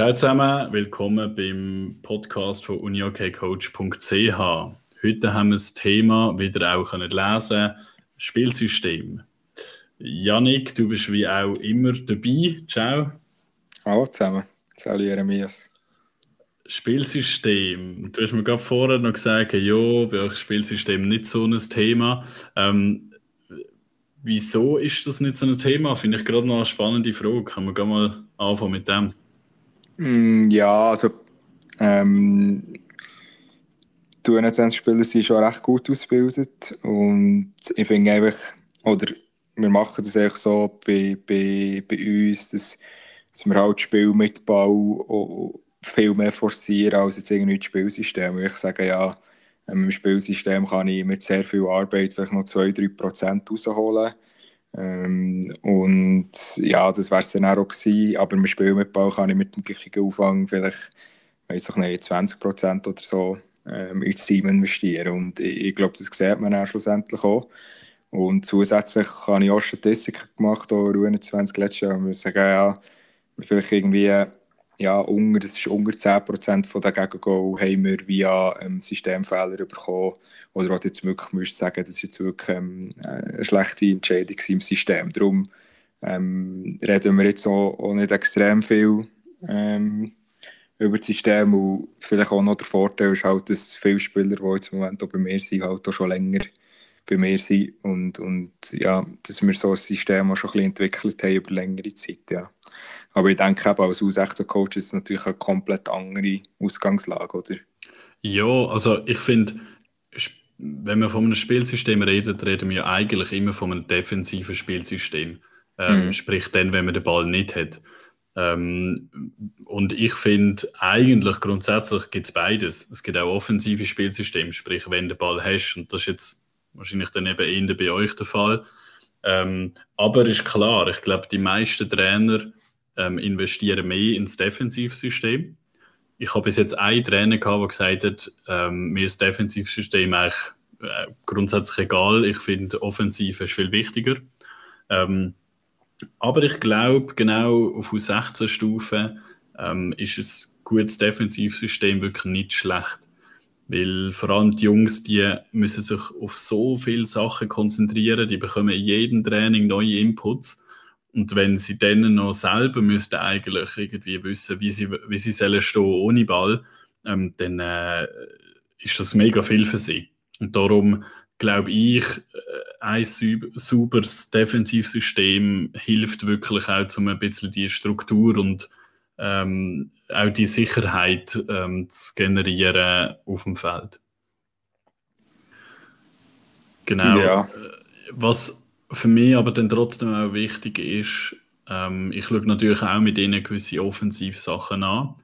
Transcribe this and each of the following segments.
Ciao zusammen, willkommen beim Podcast von uniokcoach.ch. Heute haben wir das Thema, wie ihr auch könnt lesen Spielsystem. Janik, du bist wie auch immer dabei. Ciao. Hallo zusammen. Salut Jeremias. Spielsystem. Du hast mir gerade vorher noch gesagt, ja, bei euch Spielsystem nicht so ein Thema. Ähm, wieso ist das nicht so ein Thema? Finde ich gerade noch eine spannende Frage. Kann man gerne mal anfangen mit dem? Mm, ja, also ähm, die U21-Spieler sind schon recht gut ausgebildet und ich finde einfach, oder wir machen das eigentlich so bei, bei, bei uns, dass, dass wir halt Spielmitbau viel mehr forcieren als jetzt irgendwie das Spielsystem. ich sage, ja, im Spielsystem kann ich mit sehr viel Arbeit vielleicht noch 2-3% rausholen. Ähm, und ja, das wäre es dann auch gewesen. Aber im Spiel mit Ball kann ich mit dem gleichen Aufwand vielleicht weiß ich nicht, 20% oder so ähm, ins Team investieren. Und ich, ich glaube, das sieht man dann schlussendlich auch. Und zusätzlich habe ich auch Statistiken gemacht, auch in 20 letztes Jahr. Wir sagen, ja, vielleicht irgendwie ja, unter, das ist unter 10% von den Gegengol haben wir via ähm, Systemfehler bekommen. Oder auch jetzt wirklich müsst sagen, das ist jetzt wirklich ähm, eine schlechte Entscheidung im System. Darum ähm, reden wir jetzt auch, auch nicht extrem viel ähm, über das System. Und vielleicht auch noch der Vorteil ist halt, dass viele Spieler, die jetzt im Moment auch bei mir sind, halt auch schon länger bei mir sind. Und, und ja, dass wir so ein System auch schon ein bisschen entwickelt haben über längere Zeit. Ja. Aber ich denke eben, als U16-Coach ist es natürlich eine komplett andere Ausgangslage, oder? Ja, also ich finde, wenn wir von einem Spielsystem reden, reden wir eigentlich immer von einem defensiven Spielsystem. Ähm, mhm. Sprich, dann, wenn man den Ball nicht hat. Ähm, und ich finde, eigentlich grundsätzlich gibt es beides. Es gibt auch offensive Spielsysteme, sprich, wenn du den Ball hast, und das ist jetzt wahrscheinlich dann eben eher bei euch der Fall. Ähm, aber ist klar, ich glaube, die meisten Trainer ähm, investieren mehr ins Defensivsystem. Ich habe bis jetzt einen Trainer gehabt, der gesagt hat, ähm, mir ist das Defensivsystem eigentlich äh, grundsätzlich egal. Ich finde, Offensive ist viel wichtiger. Ähm, aber ich glaube, genau auf U16-Stufe ähm, ist ein gutes Defensivsystem wirklich nicht schlecht. Weil vor allem die Jungs, die müssen sich auf so viele Sachen konzentrieren, die bekommen in jedem Training neue Inputs. Und wenn sie dann noch selber müssten eigentlich irgendwie wissen, wie sie, wie sie sollen stehen ohne Ball, ähm, dann äh, ist das mega viel für sie. Und darum glaube ich, äh, ein sauberes Defensivsystem hilft wirklich auch, um ein bisschen die Struktur und ähm, auch die Sicherheit ähm, zu generieren auf dem Feld. Genau. Ja. Äh, was für mich aber dann trotzdem auch wichtig ist, ähm, ich schaue natürlich auch mit ihnen gewisse Offensivsachen an.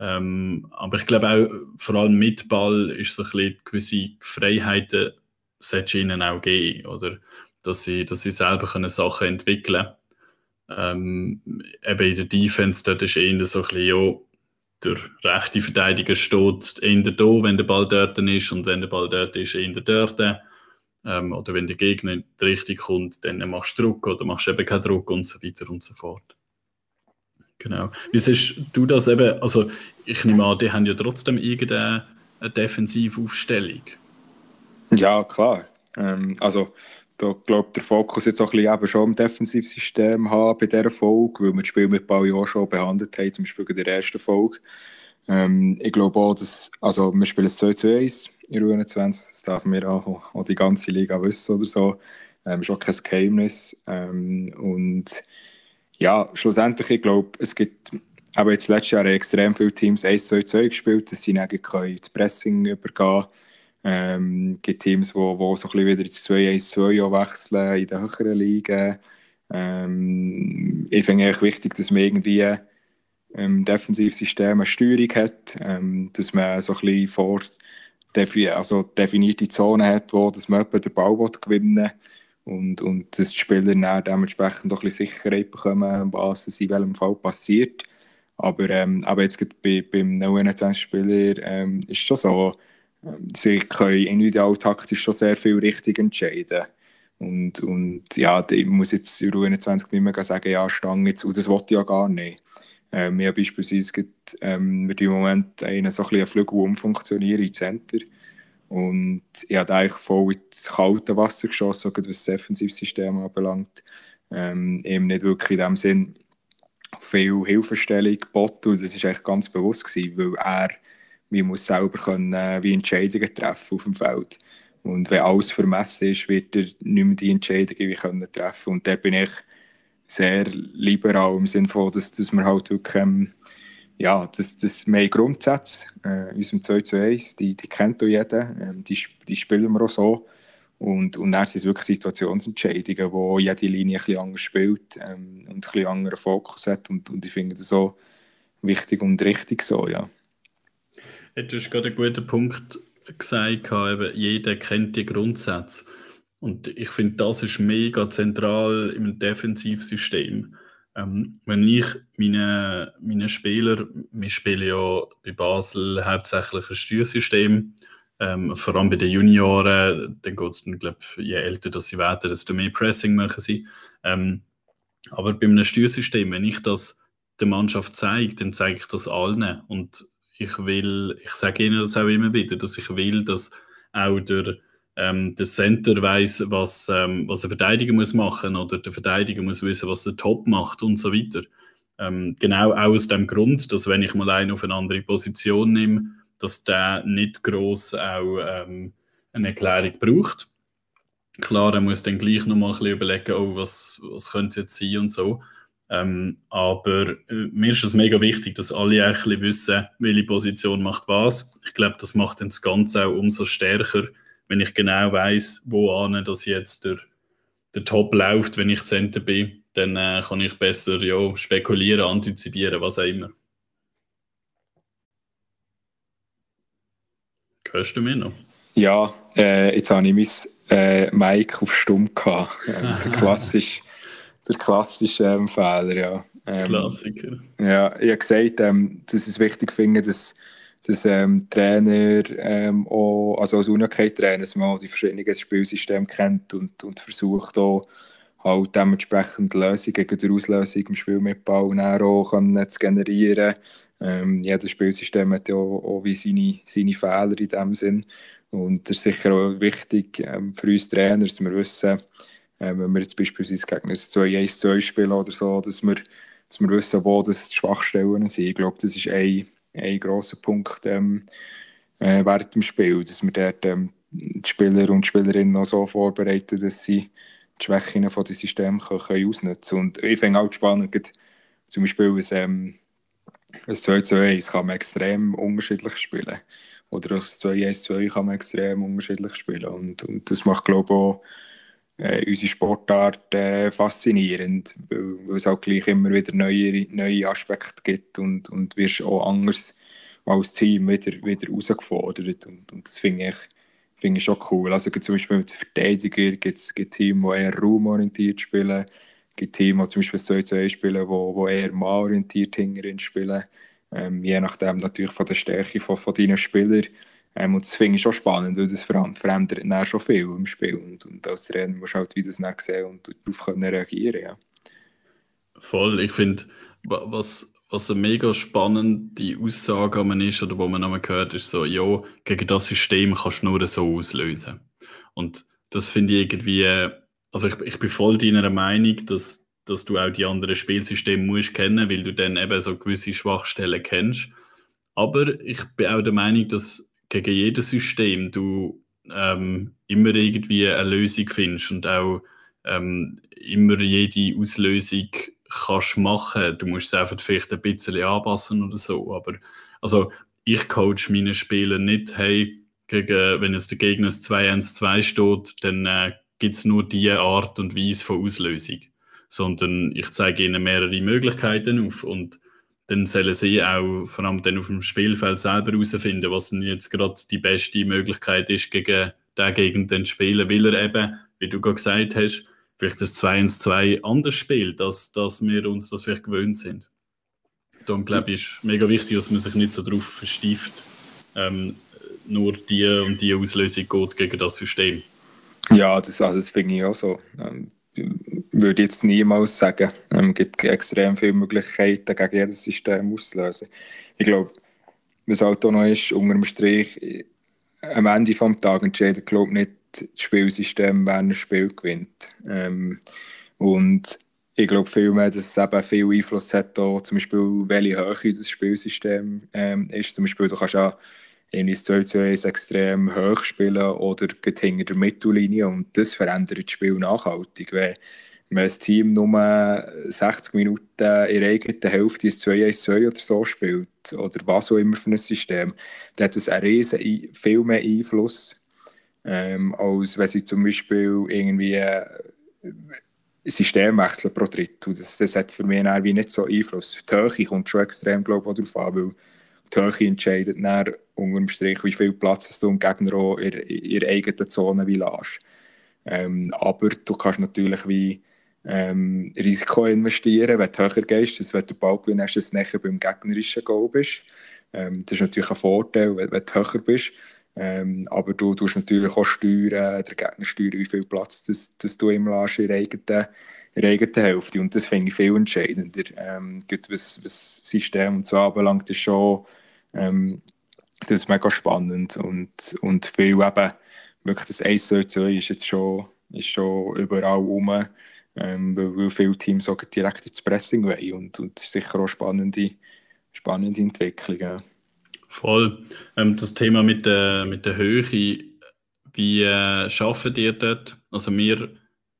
Ähm, aber ich glaube auch, vor allem mit Ball ist so ein bisschen gewisse Freiheiten, sollte ihnen auch geben, oder? Dass sie, dass sie selber können Sachen entwickeln können. Ähm, eben in der Defense, dort ist eher so ein bisschen, ja, der rechte Verteidiger steht eher da, wenn der Ball dort ist und wenn der Ball dort ist, eher dort. Ähm, oder wenn der Gegner in die Richtung kommt, dann machst du Druck oder machst eben keinen Druck und so weiter und so fort. Genau. Wie siehst du das eben? Also, ich nehme an, die haben ja trotzdem irgendeine Defensivaufstellung. Ja, klar. Ähm, also, da glaube der Fokus jetzt auch ein bisschen eben schon im Defensivsystem haben bei dieser Folge, weil wir das Spiel mit Ball ja schon behandelt haben, zum Beispiel in der ersten Folge. Ähm, ich glaube auch, dass, also wir spielen 2 zu 1 in U21, das darf mir auch, auch die ganze Liga wissen oder so. Ähm, ist auch kein Geheimnis. Ähm, und ja, schlussendlich, ich glaube, es gibt aber jetzt letztes Jahr extrem viele Teams 1 2 2 gespielt, dass sie dann können das Pressing übergehen ähm, Es gibt Teams, die wo, wo so wieder ins 2-1-2 wechseln in den höheren Ligen. Ähm, ich finde es wichtig, dass man irgendwie im Defensivsystem eine Steuerung hat, ähm, dass man so ein bisschen vor, defi also definierte Zonen hat, wo das man den Ball gewinnen will und, und dass die Spieler dann dementsprechend auch ein bisschen Sicherheit bekommen, was in welchem Fall passiert. Aber, ähm, aber jetzt bei, beim U21-Spieler ähm, ist es schon so, ähm, sie können individual taktisch schon sehr viel richtig entscheiden. Und, und ja, ich muss jetzt in U21 nicht mehr sagen, ja, Stange und das wollte ich ja gar nicht. Ähm, wir haben beispielsweise gibt, ähm, im Moment einen so ein bisschen Flügel umfunktionieren im Center. Und ich habe eigentlich voll ins kalte Wasser geschossen, was das Defensivsystem anbelangt. Ähm, eben nicht wirklich in dem Sinn viel Hilfestellung geboten. Und das war eigentlich ganz bewusst, gewesen, weil er wie muss selber können, äh, wie Entscheidungen treffen auf dem Feld. Und wenn alles vermessen ist, wird er nicht mehr die Entscheidungen wie können treffen. Und da bin ich sehr liberal im Sinne von, dass, dass wir halt wirklich ähm, ja, das, das mehr Grundsätze, äh, unserem 2 zu 1, die, die kennt auch jeder, ähm, die, die spielen wir auch so. Und, und dann sind es wirklich Situationsentscheidungen, wo jede Linie ein bisschen anders spielt ähm, und ein bisschen anderen Fokus hat. Und, und ich finde das so wichtig und richtig so, ja. Du hast gerade einen guten Punkt gesagt, eben, jeder kennt die Grundsätze. Und ich finde, das ist mega zentral im Defensivsystem. Ähm, wenn ich meine, meine Spieler, wir spielen ja bei Basel hauptsächlich ein Steuersystem, ähm, vor allem bei den Junioren, dann geht es, glaube je älter dass sie werden, desto mehr Pressing machen sie. Ähm, aber bei einem Steuersystem, wenn ich das der Mannschaft zeige, dann zeige ich das allen. Und ich will, ich sage ihnen das auch immer wieder, dass ich will, dass auch der ähm, der Center weiß, was, ähm, was ein Verteidiger muss machen oder der Verteidiger muss wissen, was der Top macht und so weiter. Ähm, genau aus dem Grund, dass wenn ich mal einen auf eine andere Position nehme, dass der nicht groß auch ähm, eine Erklärung braucht. Klar, er muss dann gleich noch mal ein bisschen überlegen, oh, was, was könnte jetzt sein und so. Ähm, aber äh, mir ist es mega wichtig, dass alle ein bisschen wissen, welche Position macht was. Ich glaube, das macht dann das Ganze auch umso stärker, wenn ich genau weiß, wo an dass jetzt der, der Top läuft, wenn ich Center bin, dann äh, kann ich besser ja, spekulieren, antizipieren, was auch immer. Hörst du mich noch? Ja, äh, jetzt habe ich mein äh, Mic auf Stumm gehabt. Ähm, der klassische, der klassische ähm, Fehler, ja. Ähm, Klassiker. Ja, ich habe gesagt, ähm, dass ich es wichtig finde, dass dass ähm, Trainer ähm, auch, also als Unabhängigkeit-Trainer, dass man auch die verschiedenen Spielsysteme kennt und, und versucht auch halt dementsprechend Lösungen gegen die Auslösung im Spiel mit Ball auch zu generieren. Ähm, jedes Spielsystem hat ja auch, auch wie seine, seine Fehler in dem Sinn und das ist sicher auch wichtig ähm, für uns Trainer, dass wir wissen, äh, wenn wir jetzt beispielsweise gegen ein 2-1-2 spielen oder so, dass wir, dass wir wissen, wo das die Schwachstellen sind. Ich glaube, das ist ein ein grosser Punkt ähm, äh, während dem Spiel, dass wir dort ähm, die Spieler und Spielerinnen auch so vorbereiten, dass sie die Schwächen von dem System können, können ausnutzen können. Und ich finde auch spannend, zum Beispiel ein, ähm, ein 2 zu 1 kann man extrem unterschiedlich spielen. Oder ein 2 1 2 kann man extrem unterschiedlich spielen. Und, und das macht, glaube ich, auch äh, unsere Sportart äh, faszinierend, weil, es auch gleich immer wieder neue, neue Aspekte gibt und, und wirst auch anders als Team wieder, wieder herausgefordert. Und, und das finde ich, find ich schon cool. Also zum Beispiel mit den Verteidigern gibt es Teams, die eher raumorientiert spielen, gibt Teams, die zum Beispiel 2 zu 1 spielen, die, die eher mannorientiert hinterhin spielen. Ähm, je nachdem natürlich von der Stärke von, von deinen Spielern ähm, und das finde ich schon spannend, weil das verändert dann schon viel im Spiel. Und, und als Trainer musst du halt wieder das sehen und darauf können reagieren ja. Voll, ich finde, was, was eine mega spannende Aussage ist, oder wo man nochmal gehört, ist so, ja, gegen das System kannst du nur so auslösen. Und das finde ich irgendwie, also ich, ich bin voll deiner Meinung, dass, dass du auch die anderen Spielsysteme musst kennen, weil du dann eben so gewisse Schwachstellen kennst. Aber ich bin auch der Meinung, dass gegen jedes System du ähm, immer irgendwie eine Lösung findest und auch ähm, immer jede Auslösung kannst machen. Du musst es einfach vielleicht ein bisschen anpassen oder so. Aber also ich coach meine Spieler nicht, hey, gegen, wenn jetzt der Gegner 2-1-2 steht, dann äh, gibt es nur diese Art und Weise von Auslösung. Sondern ich zeige ihnen mehrere Möglichkeiten auf und dann sollen sie auch vor allem dann auf dem Spielfeld selber herausfinden, was denn jetzt gerade die beste Möglichkeit ist, gegen den Gegend zu spielen, weil er eben, wie du gerade gesagt hast, vielleicht das 2 ins 2 anders spielt, als dass wir uns das vielleicht gewöhnt sind. Darum glaube ich, ist mega wichtig, dass man sich nicht so darauf verstieft, ähm, nur die und die Auslösung geht gegen das System. Ja, das, also das finde ich auch so. Ähm, würde jetzt niemals sagen. Ähm, es gibt extrem viele Möglichkeiten, gegen jedes System auszulösen. Ich glaube, was halt auch noch ist, unter dem Strich, am Ende des Tages entscheidet, glaube nicht das Spielsystem, wer ein Spiel gewinnt. Ähm, und ich glaube vielmehr, dass es eben viel Einfluss hat, auch, zum Beispiel, welche Höhe das Spielsystem ähm, ist. Zum Beispiel, du kannst ja irgendwie 2 zu 1 extrem hoch spielen oder hinter der Mittellinie und das verändert das Spiel nachhaltig. Wenn, wenn ein Team nur 60 Minuten in der eigenen Hälfte ein 2-1-2 oder so spielt oder was auch immer für ein System, dann hat das einen riesen, viel mehr Einfluss, ähm, als wenn sie zum Beispiel irgendwie äh, Systemwechsel pro Drittel. Das, das hat für mich nicht so Einfluss. Die Höhe kommt schon extrem glaub, darauf an, weil die Höhe entscheidet dann unter dem Strich, wie viel Platz du im Gegner auch in ihrer eigenen Zone wie lässt. Ähm, aber du kannst natürlich wie ähm, Risiko investieren, wenn du höher gehst, dass wenn du Ball gewinnst, dass du nachher beim gegnerischen Goal bist. Ähm, das ist natürlich ein Vorteil, wenn, wenn du höher bist. Ähm, aber du tust natürlich auch steuern, der Gegner steuern, wie viel Platz das, das du ihm lässt in der eigenen, in der eigenen Hälfte. Und das finde ich viel entscheidender. Ähm, was das System und so anbelangt, ist schon ähm, das ist mega spannend. Und, und viel eben, wirklich das 1 zu 2 ist jetzt schon, ist schon überall rum, ähm, weil, viele Teams auch direkt ins Pressing wollen. Und, und sicher auch spannende, spannende Entwicklung. Voll. Ähm, das Thema mit der, mit der Höhe, wie äh, schaffen ihr dort? Also wir,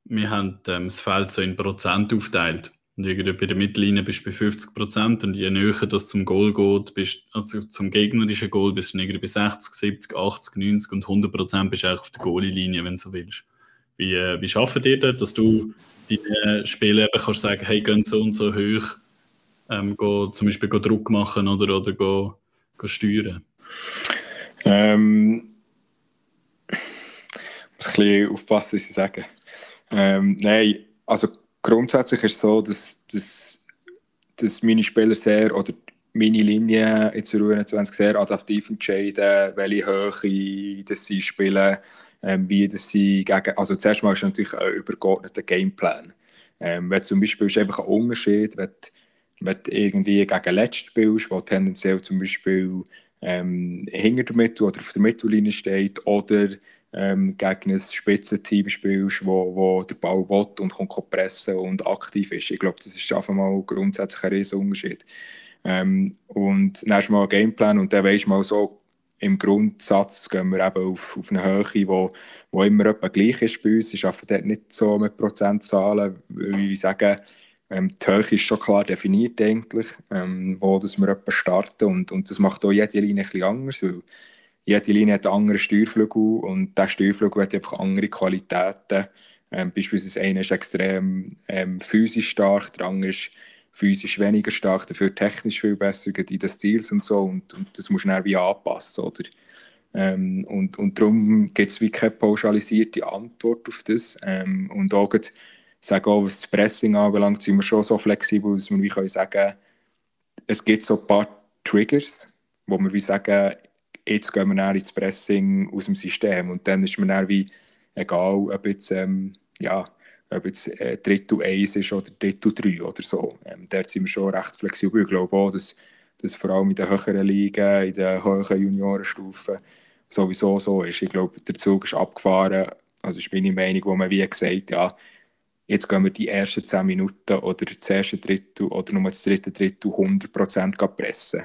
wir haben ähm, das Feld so in Prozent aufteilt. Und irgendwie bei der Mittellinie bist du bei 50 Prozent und je näher das zum Goal geht, bist, also zum gegnerischen Goal, bist du irgendwie bei 60, 70, 80, 90 und 100 Prozent bist du eigentlich auf der Goalie-Linie, wenn du so willst. Wie, äh, wie schaffen ihr das, dass du deine Spiele eben kannst sagen, hey, gehen so und so hoch, ähm, go, zum Beispiel go Druck machen oder, oder go, steuern? Ähm, muss ein bisschen aufpassen, was ich sage. Ähm, nein, also grundsätzlich ist es so, dass, dass, dass meine Spieler sehr, oder meine Linie in der U21 sehr adaptiv entscheiden, welche Höhe dass sie spielen, ähm, wie dass sie gegen, also zuerst mal ist natürlich ein übergeordneter Gameplan. Ähm, wenn zum Beispiel ist einfach ein Unterschied, wenn wenn du irgendwie gegen Letzt spielst, wo tendenziell zum Beispiel ähm, hinter der Mitte oder auf der Mittellinie steht, oder ähm, gegen ein Spitzenteam spielst, wo, wo der Ball will und kommt pressen und aktiv ist. Ich glaube, das ist einfach mal grundsätzlich ein riesen Unterschied. Ähm, und dann hast du mal einen Gameplan und dann weisst du mal so, im Grundsatz gehen wir eben auf, auf eine Höhe, wo, wo immer etwa gleich ist bei uns. Ich arbeite dort nicht so mit Prozentzahlen, wie wir sagen, ähm, die Höhe ist schon klar definiert eigentlich, ähm, wo dass wir etwa starten und, und das macht auch jede Linie bisschen anders, weil jede Linie hat einen anderen Steuerflügel und dieser Steuerflügel hat einfach andere Qualitäten. Ähm, beispielsweise einer ist extrem ähm, physisch stark, der andere ist physisch weniger stark, dafür technisch viel besser, in den Stils und so und, und das muss man wie anpassen, oder? Ähm, und, und darum gibt es wie keine pauschalisierte Antwort auf das ähm, und auch ich sage auch, was das Pressing anbelangt, sind wir schon so flexibel, dass wir wie können sagen, es gibt so ein paar Triggers, wo wir wie sagen, jetzt gehen wir dann ins Pressing aus dem System und dann ist mir dann wie egal, ob jetzt, ähm, ja, ob jetzt äh, Drittel 1 ist oder Drittel 3 oder so. Ähm, dort sind wir schon recht flexibel. Ich glaube auch, dass das vor allem in den höheren Ligen, in den höheren Juniorenstufen sowieso so ist. Ich glaube, der Zug ist abgefahren. Also ist meine Meinung, wo man wie gesagt ja, jetzt gehen wir die ersten 10 Minuten oder das erste Drittel oder nur das dritte Drittel 100% pressen.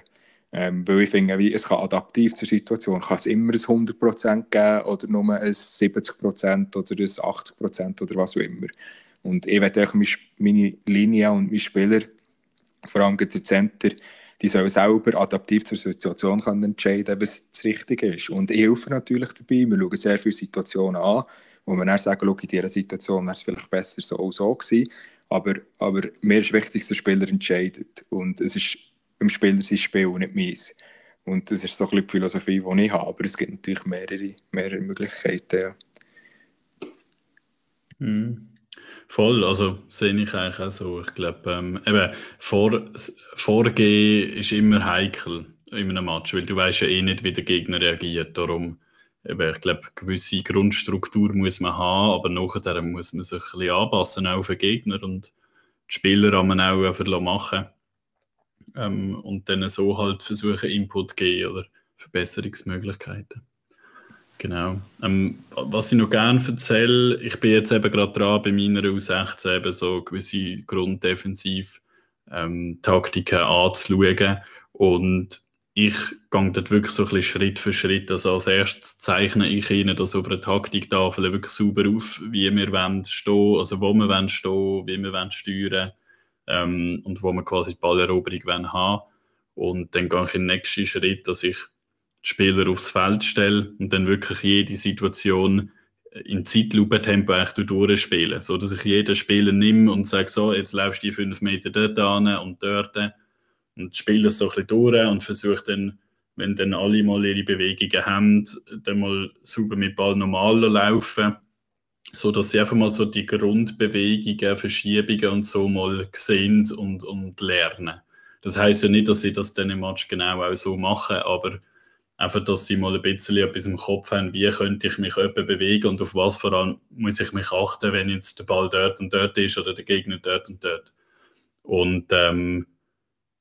Ähm, weil ich finde, wie, es kann adaptiv zur Situation, kann es immer ein 100% geben oder nur ein 70% oder ein 80% oder was auch immer. Und ich werde auch meine Linie und meine Spieler, vor allem der Center, die sollen selber adaptiv zur Situation können entscheiden, was das Richtige ist. Und ich helfe natürlich dabei. Wir schauen sehr viele Situationen an wo man dann sagen, in dieser Situation wäre es vielleicht besser so auch so gewesen. Aber, aber mir ist wichtig, dass der Spieler entscheidet. Und es ist im Spieler sein Spiel nicht meins. Und das ist so ein bisschen die Philosophie, die ich habe. Aber es gibt natürlich mehrere, mehrere Möglichkeiten. Ja. Mhm. Voll, also sehe ich eigentlich auch so. Ich glaube, ähm, eben, Vor Vorgehen ist immer heikel in einem Match, weil du weißt ja eh nicht, wie der Gegner reagiert. Darum, eben, ich glaube, gewisse Grundstruktur muss man haben, aber nachher muss man sich ein bisschen anpassen, auch auf den Gegner und die Spieler haben man auch einfach machen ähm, und dann so halt versuchen, Input zu geben oder Verbesserungsmöglichkeiten. Genau. Ähm, was ich noch gerne erzähle, ich bin jetzt eben gerade dran, bei meiner U16 eben so gewisse Grunddefensiv-Taktiken ähm, anzuschauen. Und ich gehe dort wirklich so ein bisschen Schritt für Schritt. Also als erstes zeichne ich ihnen das auf einer Taktiktafel wirklich sauber auf, wie wir wollen stehen, also wo wir wollen stehen, wie wir wollen steuern ähm, und wo wir quasi die Balleroberung wollen haben. Und dann gehe ich in den nächsten Schritt, dass ich Spieler aufs Feld stelle und dann wirklich jede Situation in Zeitlupentempo eigentlich durchspielen. So dass ich jeden Spieler nehme und sage, so, jetzt laufst du die fünf Meter dort an und dort und spiele es so ein bisschen durch und versuche dann, wenn dann alle mal ihre Bewegungen haben, dann mal sauber mit Ball normal laufen, so dass sie einfach mal so die Grundbewegungen, Verschiebungen und so mal sehen und, und lernen. Das heißt ja nicht, dass sie das dann im Match genau auch so machen, aber Einfach, dass sie mal ein bisschen etwas im Kopf haben, wie könnte ich mich etwa bewegen und auf was vor allem muss ich mich achten, wenn jetzt der Ball dort und dort ist oder der Gegner dort und dort. Und ähm,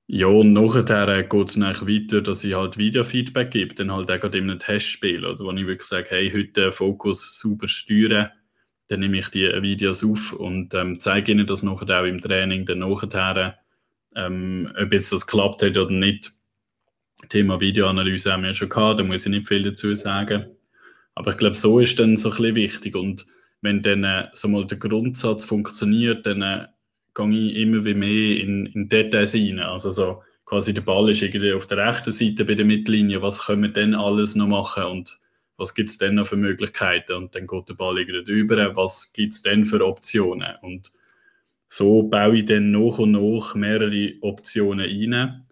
ja, und nachher geht es dann weiter, dass ich halt Videofeedback gebe, dann halt auch gerade in einem Testspiel, oder wo ich wirklich sage, hey, heute Fokus super steuern, dann nehme ich die Videos auf und ähm, zeige ihnen das nachher auch im Training, dann nachher, ähm, ob jetzt das klappt hat oder nicht, Thema Videoanalyse haben wir ja schon gehabt, da muss ich nicht viel dazu sagen. Aber ich glaube, so ist dann so ein bisschen wichtig. Und wenn dann äh, so mal der Grundsatz funktioniert, dann äh, gehe ich immer wie mehr in, in Details rein. Also so quasi der Ball ist irgendwie auf der rechten Seite bei der Mittellinie, was können wir denn alles noch machen und was gibt es denn noch für Möglichkeiten? Und dann geht der Ball irgendwie über, was gibt es denn für Optionen? Und so baue ich dann nach und nach mehrere Optionen rein.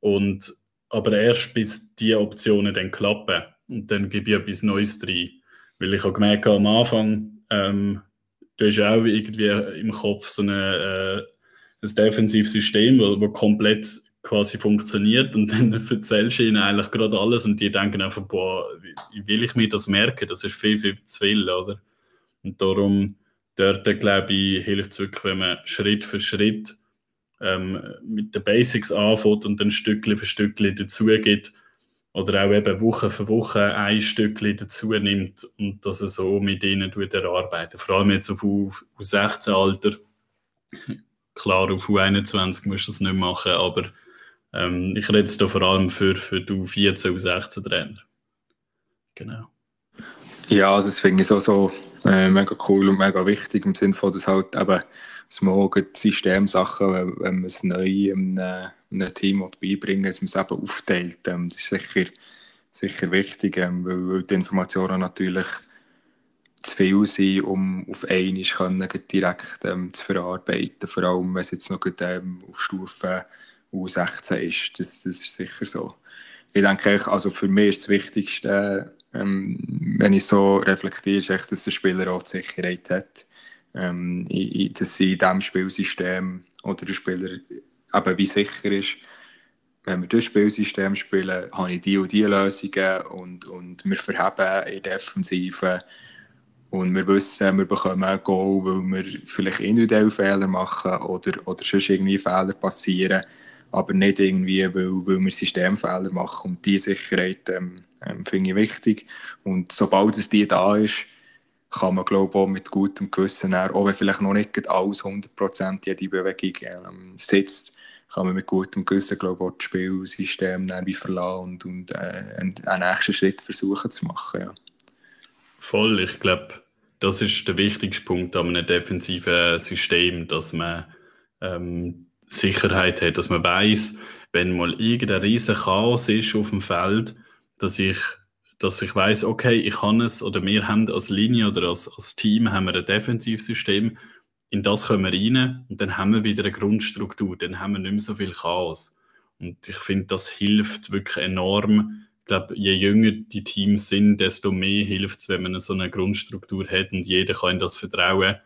Und aber erst bis diese Optionen dann klappen und dann gebe ich etwas Neues rein. Weil ich habe gemerkt am Anfang, ähm, du hast auch irgendwie im Kopf so eine, äh, ein defensives System, das komplett quasi funktioniert und dann erzählst du ihnen eigentlich gerade alles und die denken einfach, boah, wie will ich mir das merken? Das ist viel, viel zu viel, oder? Und darum, dort, glaube ich, hilft es wirklich, wenn man Schritt für Schritt ähm, mit den Basics anfängt und dann Stückchen für Stückchen dazugeht oder auch eben Woche für Woche ein Stückchen dazu nimmt und das so mit ihnen erarbeiten. Vor allem jetzt auf U16-Alter. Klar, auf U21 musst du das nicht machen, aber ähm, ich rede jetzt da vor allem für, für die U14, U16-Trainer. Genau. Ja, also das finde ich so, so äh, mega cool und mega wichtig im Sinne von, dass halt eben dass man auch Systemsachen, wenn, wenn man es neu einem, einem Team beibringen will, dass man es eben aufteilt. Ähm, das ist sicher, sicher wichtig, ähm, weil, weil, die Informationen natürlich zu viel sind, um auf einmal können, direkt ähm, zu verarbeiten. Vor allem, wenn es jetzt noch ähm, auf Stufe U16 ist. Das, das ist sicher so. Ich denke, also für mich ist das Wichtigste, ähm, wenn ich so reflektiere, ist echt, dass der Spieler auch die Sicherheit hat ähm, dass sie in diesem Spielsystem oder der Spieler eben wie sicher ist, wenn wir das Spielsystem spielen, habe ich die und die Lösungen und, und wir verheben in der Defensive und wir wissen, wir bekommen ein Goal, weil wir vielleicht individuell Fehler machen oder, oder sonst irgendwie Fehler passieren, aber nicht irgendwie, weil, weil wir Systemfehler machen und diese Sicherheit ähm, ähm, finde ich wichtig und sobald es die da ist, kann man glaube auch mit gutem Gewissen, auch wenn vielleicht noch nicht alles 100% jede Bewegung ähm, sitzt, kann man mit gutem Gewissen glaube auch das Spielsystem wie verlassen und, und äh, einen, einen, nächsten Schritt versuchen zu machen. Ja. Voll, ich glaube, das ist der wichtigste Punkt an einem defensiven System, dass man ähm, Sicherheit hat, dass man weiß, wenn mal irgendein riesen Chaos ist auf dem Feld, dass ich dass ich weiß, okay, ich habe es oder wir haben als Linie oder als, als Team haben wir ein Defensivsystem, in das kommen wir rein und dann haben wir wieder eine Grundstruktur, dann haben wir nicht mehr so viel Chaos. Und ich finde, das hilft wirklich enorm. Ich glaube, je jünger die Teams sind, desto mehr hilft es, wenn man so eine Grundstruktur hat und jeder kann in das vertrauen,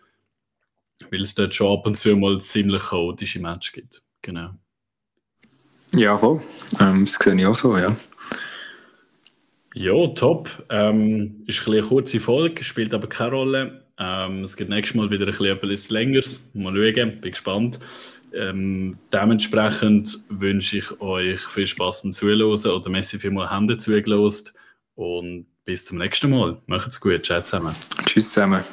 weil es dort schon ab und zu mal ziemlich chaotische Match gibt. Genau. Ja, voll. Ähm, das sehe ich auch so, ja. Ja, top. Ähm, ist ein eine kurze Folge, spielt aber keine Rolle. Ähm, es gibt nächstes Mal wieder ein bisschen etwas Längeres. Mal schauen, bin gespannt. Ähm, dementsprechend wünsche ich euch viel Spaß beim Zuhören oder Messi vielmal Hände zugelost und bis zum nächsten Mal. Macht's gut. Ciao zusammen. Tschüss zusammen.